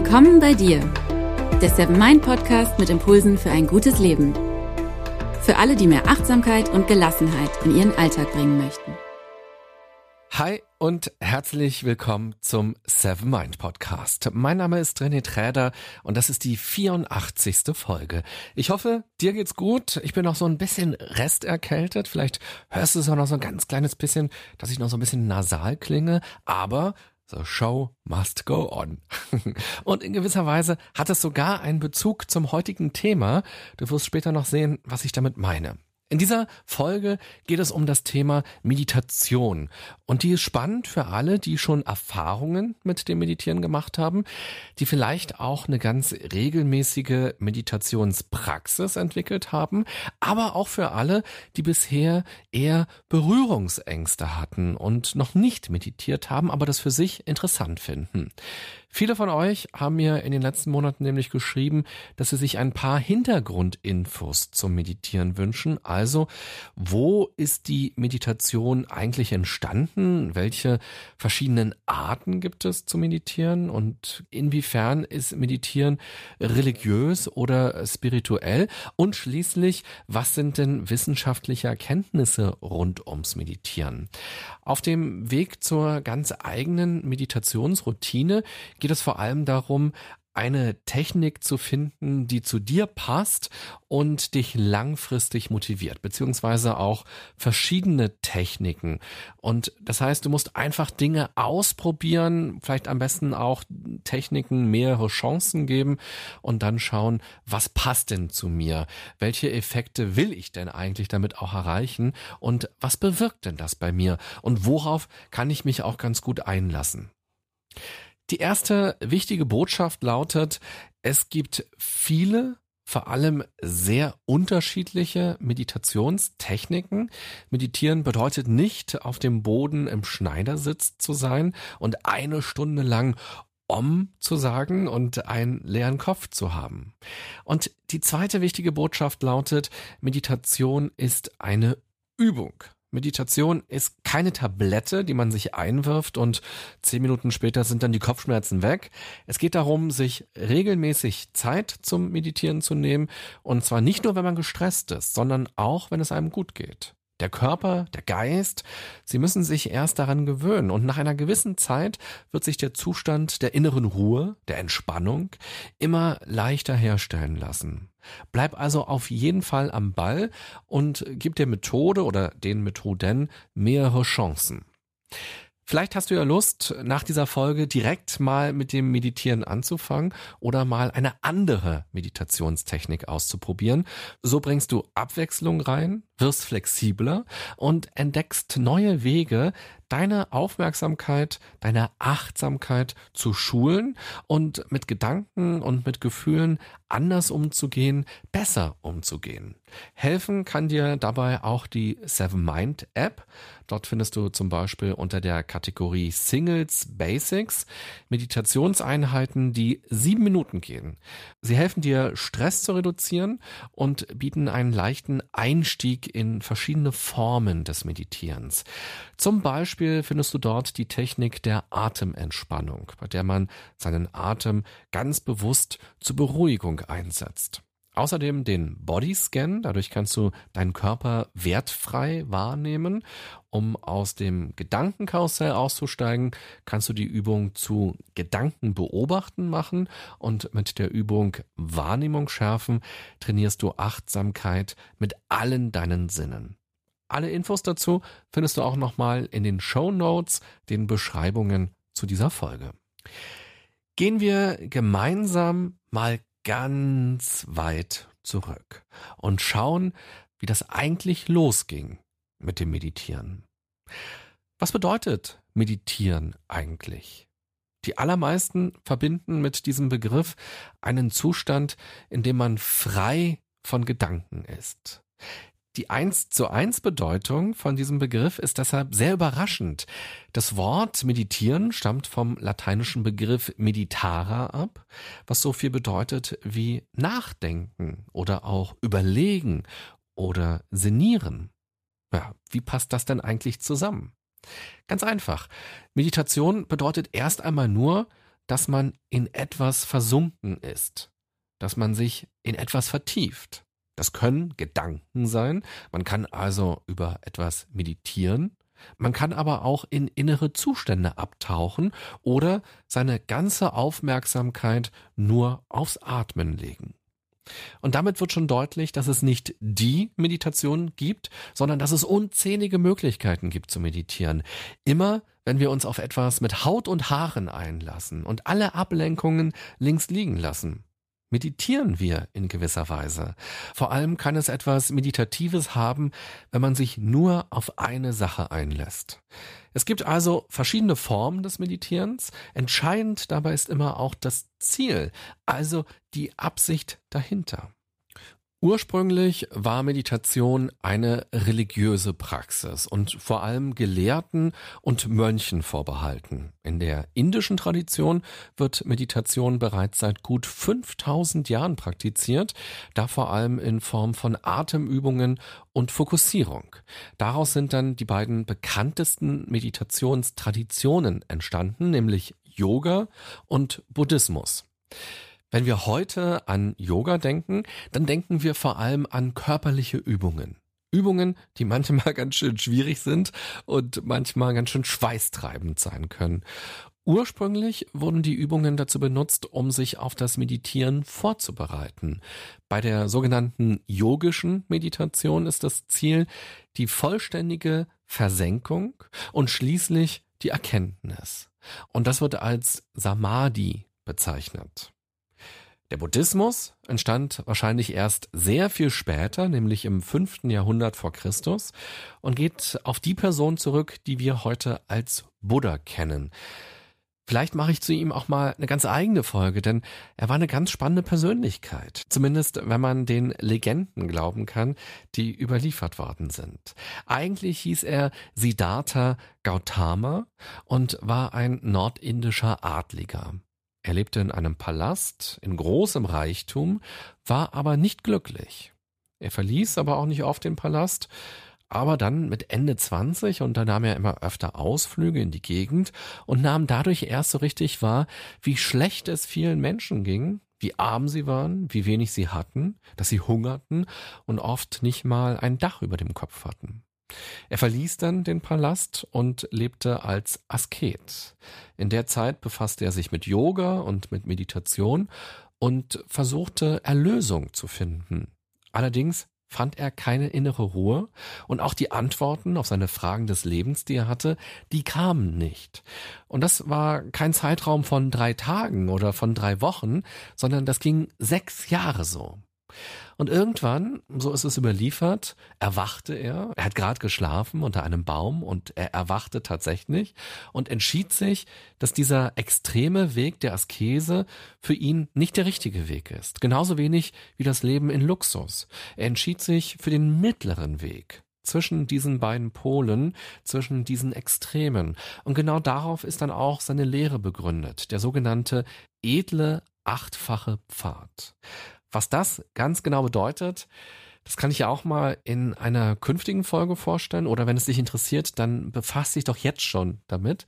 Willkommen bei dir, der Seven Mind Podcast mit Impulsen für ein gutes Leben. Für alle, die mehr Achtsamkeit und Gelassenheit in ihren Alltag bringen möchten. Hi und herzlich willkommen zum Seven Mind Podcast. Mein Name ist René Träder und das ist die 84. Folge. Ich hoffe, dir geht's gut. Ich bin noch so ein bisschen resterkältet. Vielleicht hörst du es auch noch so ein ganz kleines bisschen, dass ich noch so ein bisschen nasal klinge. Aber The show must go on. Und in gewisser Weise hat es sogar einen Bezug zum heutigen Thema. Du wirst später noch sehen, was ich damit meine. In dieser Folge geht es um das Thema Meditation. Und die ist spannend für alle, die schon Erfahrungen mit dem Meditieren gemacht haben, die vielleicht auch eine ganz regelmäßige Meditationspraxis entwickelt haben, aber auch für alle, die bisher eher Berührungsängste hatten und noch nicht meditiert haben, aber das für sich interessant finden. Viele von euch haben mir in den letzten Monaten nämlich geschrieben, dass sie sich ein paar Hintergrundinfos zum Meditieren wünschen. Also, wo ist die Meditation eigentlich entstanden? Welche verschiedenen Arten gibt es zu meditieren? Und inwiefern ist Meditieren religiös oder spirituell? Und schließlich, was sind denn wissenschaftliche Erkenntnisse rund ums Meditieren? Auf dem Weg zur ganz eigenen Meditationsroutine geht es vor allem darum, eine Technik zu finden, die zu dir passt und dich langfristig motiviert, beziehungsweise auch verschiedene Techniken. Und das heißt, du musst einfach Dinge ausprobieren, vielleicht am besten auch Techniken mehrere Chancen geben und dann schauen, was passt denn zu mir? Welche Effekte will ich denn eigentlich damit auch erreichen? Und was bewirkt denn das bei mir? Und worauf kann ich mich auch ganz gut einlassen? Die erste wichtige Botschaft lautet, es gibt viele vor allem sehr unterschiedliche Meditationstechniken. Meditieren bedeutet nicht, auf dem Boden im Schneidersitz zu sein und eine Stunde lang Om zu sagen und einen leeren Kopf zu haben. Und die zweite wichtige Botschaft lautet, Meditation ist eine Übung. Meditation ist keine Tablette, die man sich einwirft und zehn Minuten später sind dann die Kopfschmerzen weg. Es geht darum, sich regelmäßig Zeit zum Meditieren zu nehmen und zwar nicht nur, wenn man gestresst ist, sondern auch, wenn es einem gut geht. Der Körper, der Geist, sie müssen sich erst daran gewöhnen und nach einer gewissen Zeit wird sich der Zustand der inneren Ruhe, der Entspannung immer leichter herstellen lassen. Bleib also auf jeden Fall am Ball und gib der Methode oder den Methoden mehrere Chancen. Vielleicht hast du ja Lust, nach dieser Folge direkt mal mit dem Meditieren anzufangen oder mal eine andere Meditationstechnik auszuprobieren. So bringst du Abwechslung rein, wirst flexibler und entdeckst neue Wege, deine Aufmerksamkeit, deine Achtsamkeit zu schulen und mit Gedanken und mit Gefühlen anders umzugehen, besser umzugehen. Helfen kann dir dabei auch die Seven Mind App. Dort findest du zum Beispiel unter der Kategorie Singles Basics Meditationseinheiten, die sieben Minuten gehen. Sie helfen dir, Stress zu reduzieren und bieten einen leichten Einstieg in verschiedene Formen des Meditierens. Zum Beispiel findest du dort die Technik der Atementspannung, bei der man seinen Atem ganz bewusst zur Beruhigung einsetzt. Außerdem den Bodyscan, dadurch kannst du deinen Körper wertfrei wahrnehmen. Um aus dem Gedankenkarussell auszusteigen, kannst du die Übung zu Gedanken beobachten machen und mit der Übung Wahrnehmung schärfen trainierst du Achtsamkeit mit allen deinen Sinnen. Alle Infos dazu findest du auch nochmal in den Show Notes, den Beschreibungen zu dieser Folge. Gehen wir gemeinsam mal ganz weit zurück und schauen, wie das eigentlich losging mit dem Meditieren. Was bedeutet Meditieren eigentlich? Die allermeisten verbinden mit diesem Begriff einen Zustand, in dem man frei von Gedanken ist. Die 1 zu 1 Bedeutung von diesem Begriff ist deshalb sehr überraschend. Das Wort meditieren stammt vom lateinischen Begriff meditara ab, was so viel bedeutet wie nachdenken oder auch überlegen oder sinnieren. Ja, wie passt das denn eigentlich zusammen? Ganz einfach. Meditation bedeutet erst einmal nur, dass man in etwas versunken ist, dass man sich in etwas vertieft. Das können Gedanken sein, man kann also über etwas meditieren, man kann aber auch in innere Zustände abtauchen oder seine ganze Aufmerksamkeit nur aufs Atmen legen. Und damit wird schon deutlich, dass es nicht die Meditation gibt, sondern dass es unzählige Möglichkeiten gibt zu meditieren. Immer wenn wir uns auf etwas mit Haut und Haaren einlassen und alle Ablenkungen links liegen lassen meditieren wir in gewisser Weise. Vor allem kann es etwas Meditatives haben, wenn man sich nur auf eine Sache einlässt. Es gibt also verschiedene Formen des Meditierens. Entscheidend dabei ist immer auch das Ziel, also die Absicht dahinter. Ursprünglich war Meditation eine religiöse Praxis und vor allem Gelehrten und Mönchen vorbehalten. In der indischen Tradition wird Meditation bereits seit gut 5000 Jahren praktiziert, da vor allem in Form von Atemübungen und Fokussierung. Daraus sind dann die beiden bekanntesten Meditationstraditionen entstanden, nämlich Yoga und Buddhismus. Wenn wir heute an Yoga denken, dann denken wir vor allem an körperliche Übungen. Übungen, die manchmal ganz schön schwierig sind und manchmal ganz schön schweißtreibend sein können. Ursprünglich wurden die Übungen dazu benutzt, um sich auf das Meditieren vorzubereiten. Bei der sogenannten yogischen Meditation ist das Ziel die vollständige Versenkung und schließlich die Erkenntnis. Und das wird als Samadhi bezeichnet. Der Buddhismus entstand wahrscheinlich erst sehr viel später, nämlich im fünften Jahrhundert vor Christus, und geht auf die Person zurück, die wir heute als Buddha kennen. Vielleicht mache ich zu ihm auch mal eine ganz eigene Folge, denn er war eine ganz spannende Persönlichkeit. Zumindest wenn man den Legenden glauben kann, die überliefert worden sind. Eigentlich hieß er Siddhartha Gautama und war ein nordindischer Adliger. Er lebte in einem Palast in großem Reichtum, war aber nicht glücklich. Er verließ aber auch nicht oft den Palast, aber dann mit Ende 20 unternahm er immer öfter Ausflüge in die Gegend und nahm dadurch erst so richtig wahr, wie schlecht es vielen Menschen ging, wie arm sie waren, wie wenig sie hatten, dass sie hungerten und oft nicht mal ein Dach über dem Kopf hatten. Er verließ dann den Palast und lebte als Asket. In der Zeit befasste er sich mit Yoga und mit Meditation und versuchte Erlösung zu finden. Allerdings fand er keine innere Ruhe und auch die Antworten auf seine Fragen des Lebens, die er hatte, die kamen nicht. Und das war kein Zeitraum von drei Tagen oder von drei Wochen, sondern das ging sechs Jahre so. Und irgendwann, so ist es überliefert, erwachte er. Er hat gerade geschlafen unter einem Baum und er erwachte tatsächlich und entschied sich, dass dieser extreme Weg der Askese für ihn nicht der richtige Weg ist. Genauso wenig wie das Leben in Luxus. Er entschied sich für den mittleren Weg zwischen diesen beiden Polen, zwischen diesen Extremen. Und genau darauf ist dann auch seine Lehre begründet, der sogenannte edle achtfache Pfad. Was das ganz genau bedeutet, das kann ich ja auch mal in einer künftigen Folge vorstellen oder wenn es dich interessiert, dann befasst dich doch jetzt schon damit.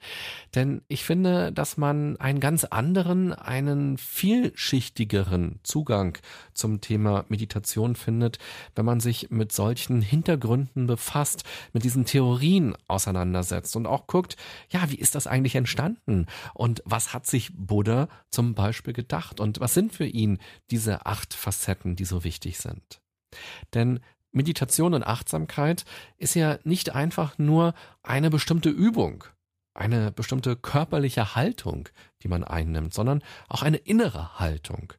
Denn ich finde, dass man einen ganz anderen, einen vielschichtigeren Zugang zum Thema Meditation findet, wenn man sich mit solchen Hintergründen befasst, mit diesen Theorien auseinandersetzt und auch guckt, ja, wie ist das eigentlich entstanden und was hat sich Buddha zum Beispiel gedacht und was sind für ihn diese acht Facetten, die so wichtig sind. Denn Meditation und Achtsamkeit ist ja nicht einfach nur eine bestimmte Übung, eine bestimmte körperliche Haltung, die man einnimmt, sondern auch eine innere Haltung.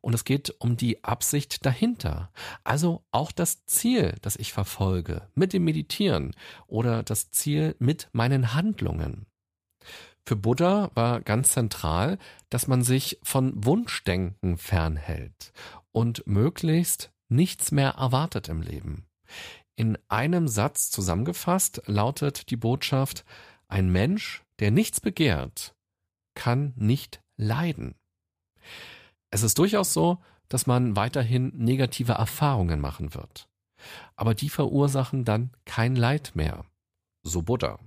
Und es geht um die Absicht dahinter. Also auch das Ziel, das ich verfolge mit dem Meditieren oder das Ziel mit meinen Handlungen. Für Buddha war ganz zentral, dass man sich von Wunschdenken fernhält und möglichst nichts mehr erwartet im Leben. In einem Satz zusammengefasst lautet die Botschaft, ein Mensch, der nichts begehrt, kann nicht leiden. Es ist durchaus so, dass man weiterhin negative Erfahrungen machen wird. Aber die verursachen dann kein Leid mehr. So Buddha.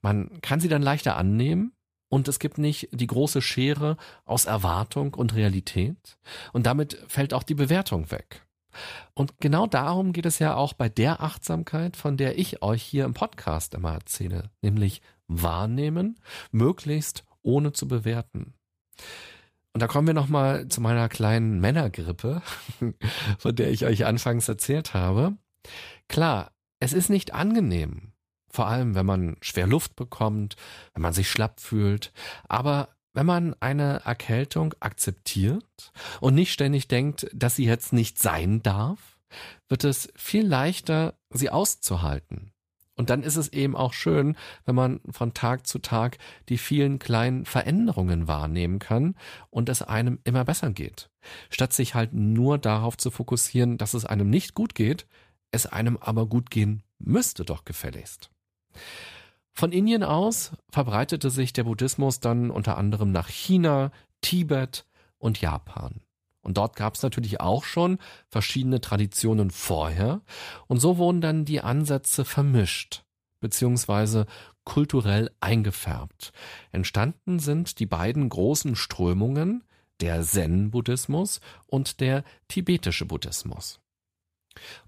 Man kann sie dann leichter annehmen, und es gibt nicht die große Schere aus Erwartung und Realität und damit fällt auch die Bewertung weg. Und genau darum geht es ja auch bei der Achtsamkeit, von der ich euch hier im Podcast immer erzähle, nämlich wahrnehmen, möglichst ohne zu bewerten. Und da kommen wir nochmal zu meiner kleinen Männergrippe, von der ich euch anfangs erzählt habe. Klar, es ist nicht angenehm, vor allem wenn man schwer Luft bekommt, wenn man sich schlapp fühlt, aber wenn man eine Erkältung akzeptiert und nicht ständig denkt, dass sie jetzt nicht sein darf, wird es viel leichter, sie auszuhalten. Und dann ist es eben auch schön, wenn man von Tag zu Tag die vielen kleinen Veränderungen wahrnehmen kann und es einem immer besser geht. Statt sich halt nur darauf zu fokussieren, dass es einem nicht gut geht, es einem aber gut gehen müsste doch gefälligst. Von Indien aus verbreitete sich der Buddhismus dann unter anderem nach China, Tibet und Japan. Und dort gab es natürlich auch schon verschiedene Traditionen vorher. Und so wurden dann die Ansätze vermischt, beziehungsweise kulturell eingefärbt. Entstanden sind die beiden großen Strömungen, der Zen-Buddhismus und der tibetische Buddhismus.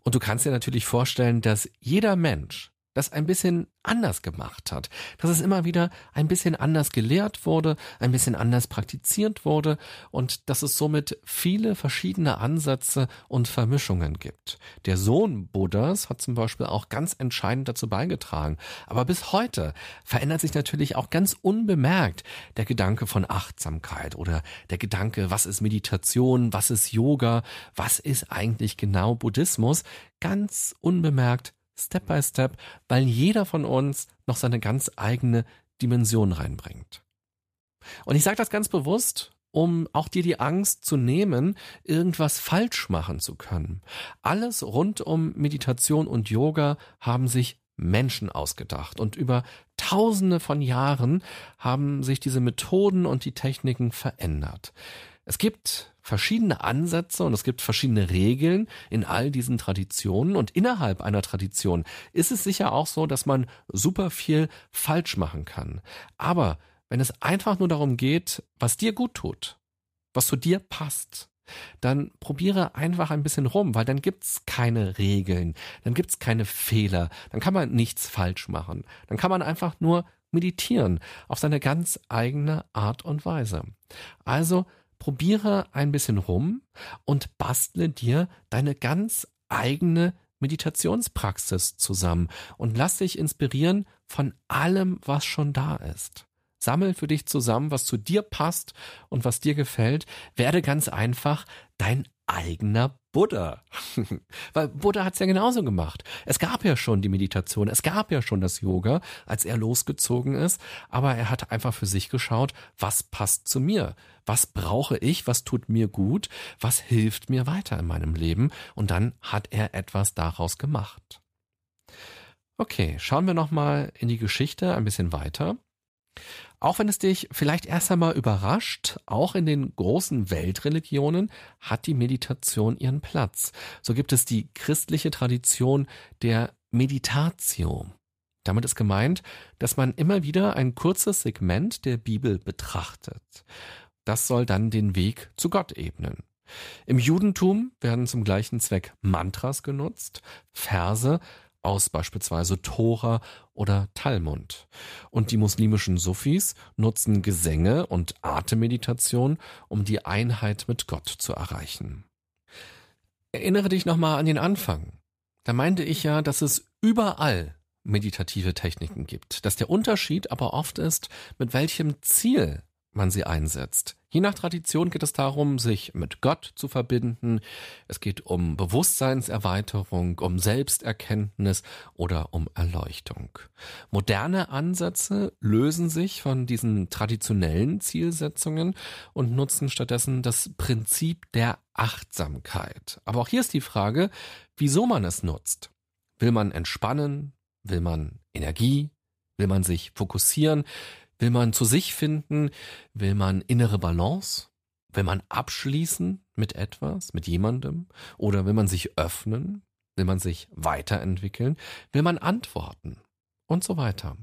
Und du kannst dir natürlich vorstellen, dass jeder Mensch das ein bisschen anders gemacht hat, dass es immer wieder ein bisschen anders gelehrt wurde, ein bisschen anders praktiziert wurde und dass es somit viele verschiedene Ansätze und Vermischungen gibt. Der Sohn Buddhas hat zum Beispiel auch ganz entscheidend dazu beigetragen. Aber bis heute verändert sich natürlich auch ganz unbemerkt der Gedanke von Achtsamkeit oder der Gedanke, was ist Meditation, was ist Yoga, was ist eigentlich genau Buddhismus, ganz unbemerkt Step by Step, weil jeder von uns noch seine ganz eigene Dimension reinbringt. Und ich sage das ganz bewusst, um auch dir die Angst zu nehmen, irgendwas falsch machen zu können. Alles rund um Meditation und Yoga haben sich Menschen ausgedacht und über Tausende von Jahren haben sich diese Methoden und die Techniken verändert. Es gibt verschiedene Ansätze und es gibt verschiedene Regeln in all diesen Traditionen und innerhalb einer Tradition ist es sicher auch so, dass man super viel falsch machen kann. Aber wenn es einfach nur darum geht, was dir gut tut, was zu dir passt, dann probiere einfach ein bisschen rum, weil dann gibt's keine Regeln, dann gibt's keine Fehler, dann kann man nichts falsch machen. Dann kann man einfach nur meditieren auf seine ganz eigene Art und Weise. Also probiere ein bisschen rum und bastle dir deine ganz eigene Meditationspraxis zusammen und lass dich inspirieren von allem, was schon da ist. Sammel für dich zusammen, was zu dir passt und was dir gefällt. Werde ganz einfach dein eigener Buddha. Weil Buddha hat's ja genauso gemacht. Es gab ja schon die Meditation, es gab ja schon das Yoga, als er losgezogen ist, aber er hat einfach für sich geschaut, was passt zu mir? Was brauche ich? Was tut mir gut? Was hilft mir weiter in meinem Leben? Und dann hat er etwas daraus gemacht. Okay, schauen wir nochmal in die Geschichte ein bisschen weiter. Auch wenn es dich vielleicht erst einmal überrascht, auch in den großen Weltreligionen hat die Meditation ihren Platz. So gibt es die christliche Tradition der Meditatio. Damit ist gemeint, dass man immer wieder ein kurzes Segment der Bibel betrachtet. Das soll dann den Weg zu Gott ebnen. Im Judentum werden zum gleichen Zweck Mantras genutzt, Verse, aus beispielsweise Tora oder Talmud. Und die muslimischen Sufis nutzen Gesänge und Atemmeditation, um die Einheit mit Gott zu erreichen. Erinnere dich nochmal an den Anfang. Da meinte ich ja, dass es überall meditative Techniken gibt, dass der Unterschied aber oft ist, mit welchem Ziel man sie einsetzt. Je nach Tradition geht es darum, sich mit Gott zu verbinden. Es geht um Bewusstseinserweiterung, um Selbsterkenntnis oder um Erleuchtung. Moderne Ansätze lösen sich von diesen traditionellen Zielsetzungen und nutzen stattdessen das Prinzip der Achtsamkeit. Aber auch hier ist die Frage, wieso man es nutzt. Will man entspannen? Will man Energie? Will man sich fokussieren? Will man zu sich finden? Will man innere Balance? Will man abschließen mit etwas, mit jemandem? Oder will man sich öffnen? Will man sich weiterentwickeln? Will man antworten? Und so weiter.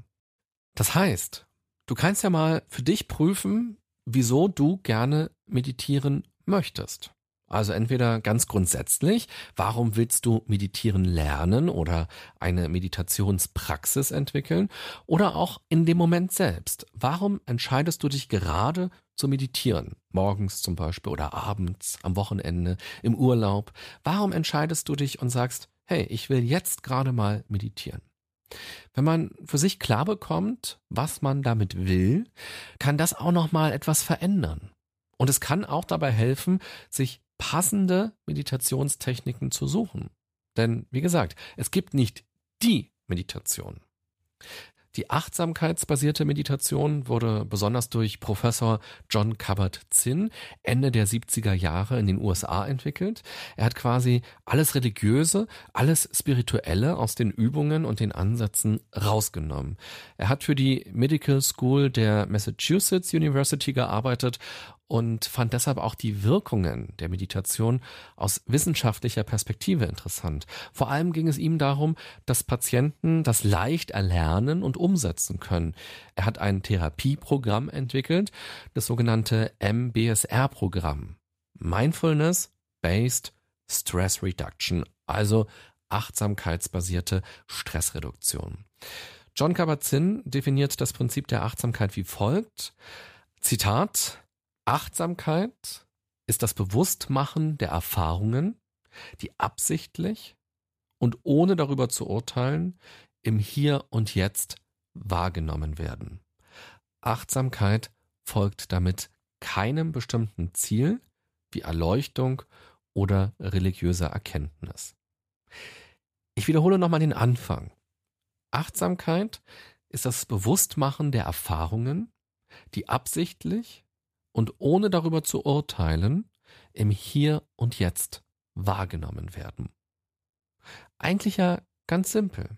Das heißt, Du kannst ja mal für dich prüfen, wieso du gerne meditieren möchtest. Also entweder ganz grundsätzlich, warum willst du meditieren lernen oder eine Meditationspraxis entwickeln oder auch in dem Moment selbst. Warum entscheidest du dich gerade zu meditieren? Morgens zum Beispiel oder abends, am Wochenende, im Urlaub. Warum entscheidest du dich und sagst, hey, ich will jetzt gerade mal meditieren? Wenn man für sich klar bekommt, was man damit will, kann das auch noch mal etwas verändern. Und es kann auch dabei helfen, sich passende Meditationstechniken zu suchen. Denn, wie gesagt, es gibt nicht die Meditation. Die achtsamkeitsbasierte Meditation wurde besonders durch Professor John Kabat-Zinn Ende der 70er Jahre in den USA entwickelt. Er hat quasi alles Religiöse, alles Spirituelle aus den Übungen und den Ansätzen rausgenommen. Er hat für die Medical School der Massachusetts University gearbeitet und fand deshalb auch die Wirkungen der Meditation aus wissenschaftlicher Perspektive interessant. Vor allem ging es ihm darum, dass Patienten das leicht erlernen und umsetzen können. Er hat ein Therapieprogramm entwickelt, das sogenannte MBSR-Programm. Mindfulness Based Stress Reduction, also achtsamkeitsbasierte Stressreduktion. John Kabat-Zinn definiert das Prinzip der Achtsamkeit wie folgt. Zitat, Achtsamkeit ist das Bewusstmachen der Erfahrungen, die absichtlich und ohne darüber zu urteilen im Hier und Jetzt wahrgenommen werden. Achtsamkeit folgt damit keinem bestimmten Ziel wie Erleuchtung oder religiöser Erkenntnis. Ich wiederhole nochmal den Anfang. Achtsamkeit ist das Bewusstmachen der Erfahrungen, die absichtlich und ohne darüber zu urteilen, im Hier und Jetzt wahrgenommen werden. Eigentlich ja ganz simpel.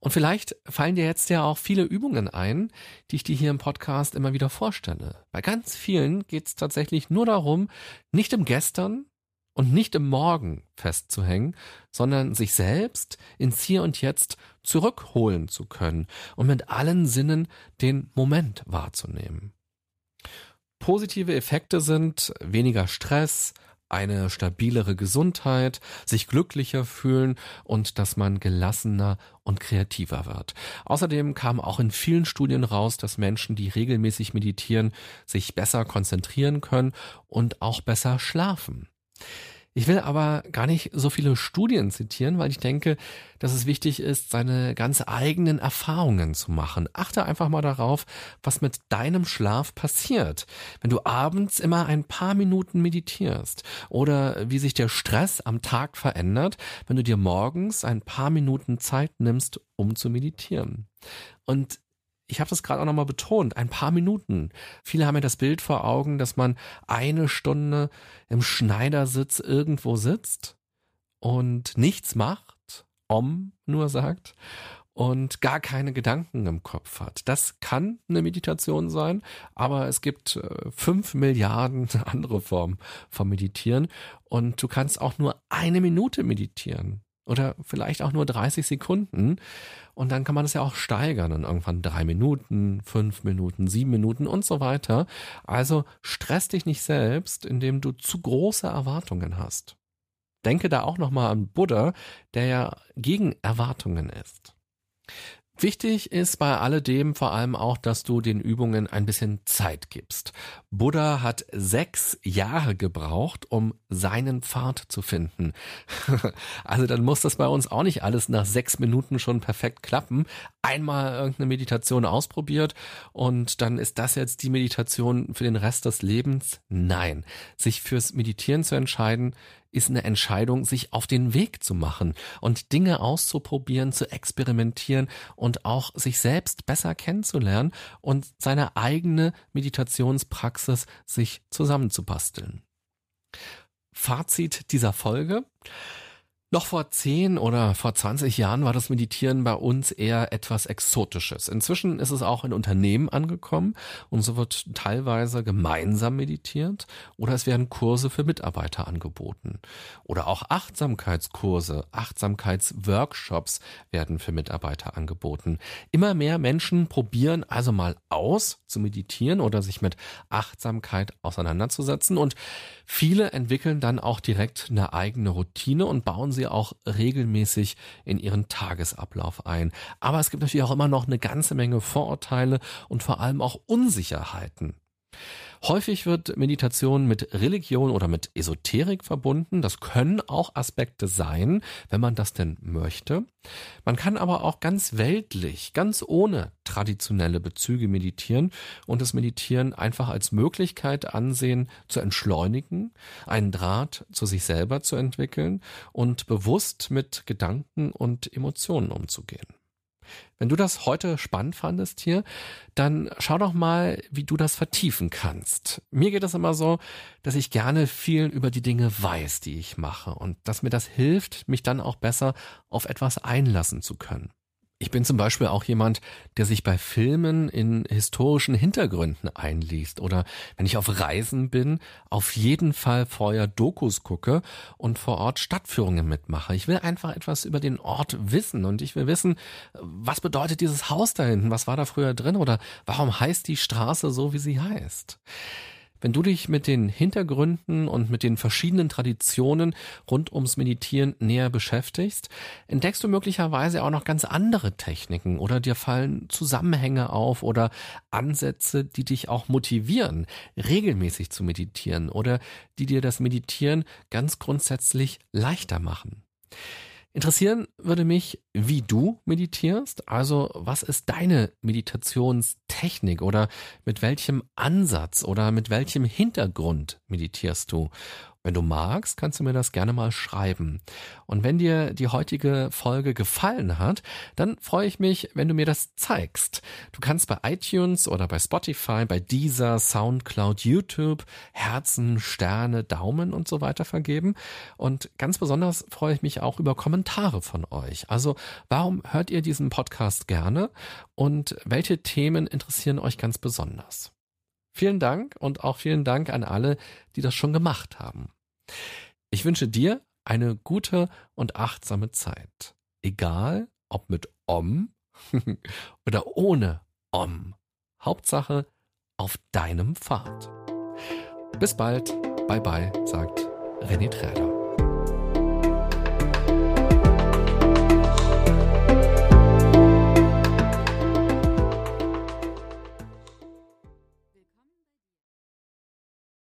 Und vielleicht fallen dir jetzt ja auch viele Übungen ein, die ich dir hier im Podcast immer wieder vorstelle. Bei ganz vielen geht es tatsächlich nur darum, nicht im Gestern und nicht im Morgen festzuhängen, sondern sich selbst ins Hier und Jetzt zurückholen zu können und mit allen Sinnen den Moment wahrzunehmen. Positive Effekte sind weniger Stress, eine stabilere Gesundheit, sich glücklicher fühlen und dass man gelassener und kreativer wird. Außerdem kam auch in vielen Studien raus, dass Menschen, die regelmäßig meditieren, sich besser konzentrieren können und auch besser schlafen. Ich will aber gar nicht so viele Studien zitieren, weil ich denke, dass es wichtig ist, seine ganz eigenen Erfahrungen zu machen. Achte einfach mal darauf, was mit deinem Schlaf passiert, wenn du abends immer ein paar Minuten meditierst oder wie sich der Stress am Tag verändert, wenn du dir morgens ein paar Minuten Zeit nimmst, um zu meditieren. Und ich habe das gerade auch nochmal betont, ein paar Minuten. Viele haben ja das Bild vor Augen, dass man eine Stunde im Schneidersitz irgendwo sitzt und nichts macht, om nur sagt und gar keine Gedanken im Kopf hat. Das kann eine Meditation sein, aber es gibt äh, fünf Milliarden andere Formen vom Meditieren und du kannst auch nur eine Minute meditieren oder vielleicht auch nur 30 Sekunden. Und dann kann man das ja auch steigern und irgendwann drei Minuten, fünf Minuten, sieben Minuten und so weiter. Also stress dich nicht selbst, indem du zu große Erwartungen hast. Denke da auch nochmal an Buddha, der ja gegen Erwartungen ist. Wichtig ist bei alledem vor allem auch, dass du den Übungen ein bisschen Zeit gibst. Buddha hat sechs Jahre gebraucht, um seinen Pfad zu finden. also dann muss das bei uns auch nicht alles nach sechs Minuten schon perfekt klappen. Einmal irgendeine Meditation ausprobiert und dann ist das jetzt die Meditation für den Rest des Lebens? Nein. Sich fürs Meditieren zu entscheiden, ist eine Entscheidung, sich auf den Weg zu machen und Dinge auszuprobieren, zu experimentieren und auch sich selbst besser kennenzulernen und seine eigene Meditationspraxis sich zusammenzubasteln. Fazit dieser Folge. Noch vor 10 oder vor 20 Jahren war das Meditieren bei uns eher etwas Exotisches. Inzwischen ist es auch in Unternehmen angekommen und so wird teilweise gemeinsam meditiert oder es werden Kurse für Mitarbeiter angeboten. Oder auch Achtsamkeitskurse, Achtsamkeitsworkshops werden für Mitarbeiter angeboten. Immer mehr Menschen probieren also mal aus zu meditieren oder sich mit Achtsamkeit auseinanderzusetzen und viele entwickeln dann auch direkt eine eigene Routine und bauen sie sie auch regelmäßig in ihren Tagesablauf ein. Aber es gibt natürlich auch immer noch eine ganze Menge Vorurteile und vor allem auch Unsicherheiten. Häufig wird Meditation mit Religion oder mit Esoterik verbunden. Das können auch Aspekte sein, wenn man das denn möchte. Man kann aber auch ganz weltlich, ganz ohne traditionelle Bezüge meditieren und das Meditieren einfach als Möglichkeit ansehen, zu entschleunigen, einen Draht zu sich selber zu entwickeln und bewusst mit Gedanken und Emotionen umzugehen. Wenn du das heute spannend fandest hier, dann schau doch mal, wie du das vertiefen kannst. Mir geht es immer so, dass ich gerne viel über die Dinge weiß, die ich mache und dass mir das hilft, mich dann auch besser auf etwas einlassen zu können. Ich bin zum Beispiel auch jemand, der sich bei Filmen in historischen Hintergründen einliest oder wenn ich auf Reisen bin, auf jeden Fall vorher Dokus gucke und vor Ort Stadtführungen mitmache. Ich will einfach etwas über den Ort wissen und ich will wissen, was bedeutet dieses Haus da hinten, was war da früher drin oder warum heißt die Straße so, wie sie heißt. Wenn du dich mit den Hintergründen und mit den verschiedenen Traditionen rund ums Meditieren näher beschäftigst, entdeckst du möglicherweise auch noch ganz andere Techniken oder dir fallen Zusammenhänge auf oder Ansätze, die dich auch motivieren, regelmäßig zu meditieren oder die dir das Meditieren ganz grundsätzlich leichter machen. Interessieren würde mich, wie du meditierst. Also, was ist deine Meditationstechnik oder mit welchem Ansatz oder mit welchem Hintergrund meditierst du? Wenn du magst, kannst du mir das gerne mal schreiben. Und wenn dir die heutige Folge gefallen hat, dann freue ich mich, wenn du mir das zeigst. Du kannst bei iTunes oder bei Spotify, bei Deezer, Soundcloud, YouTube Herzen, Sterne, Daumen und so weiter vergeben. Und ganz besonders freue ich mich auch über Kommentare von euch. Also, warum hört ihr diesen Podcast gerne und welche Themen interessieren euch ganz besonders? Vielen Dank und auch vielen Dank an alle, die das schon gemacht haben. Ich wünsche dir eine gute und achtsame Zeit. Egal, ob mit Om oder ohne Om. Hauptsache auf deinem Pfad. Bis bald. Bye bye, sagt René Träder.